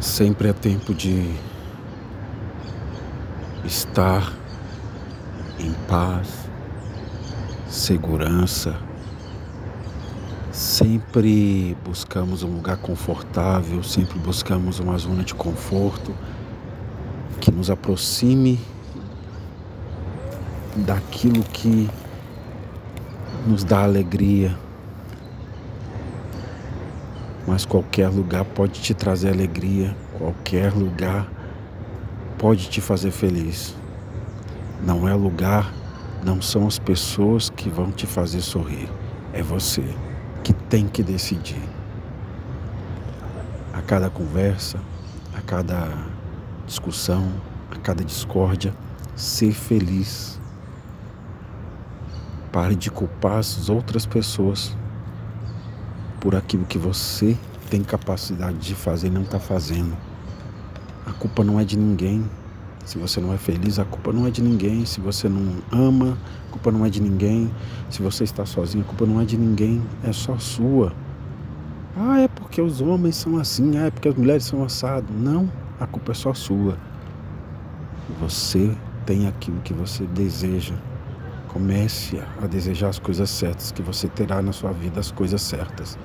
Sempre é tempo de estar em paz, segurança. Sempre buscamos um lugar confortável, sempre buscamos uma zona de conforto que nos aproxime daquilo que nos dá alegria. Mas qualquer lugar pode te trazer alegria, qualquer lugar pode te fazer feliz. Não é lugar, não são as pessoas que vão te fazer sorrir, é você que tem que decidir. A cada conversa, a cada discussão, a cada discórdia, ser feliz. Pare de culpar as outras pessoas por aquilo que você tem capacidade de fazer e não está fazendo. A culpa não é de ninguém. Se você não é feliz, a culpa não é de ninguém. Se você não ama, a culpa não é de ninguém. Se você está sozinho, a culpa não é de ninguém. É só sua. Ah, é porque os homens são assim. Ah, é porque as mulheres são assadas. Não, a culpa é só sua. Você tem aquilo que você deseja. Comece a desejar as coisas certas, que você terá na sua vida as coisas certas.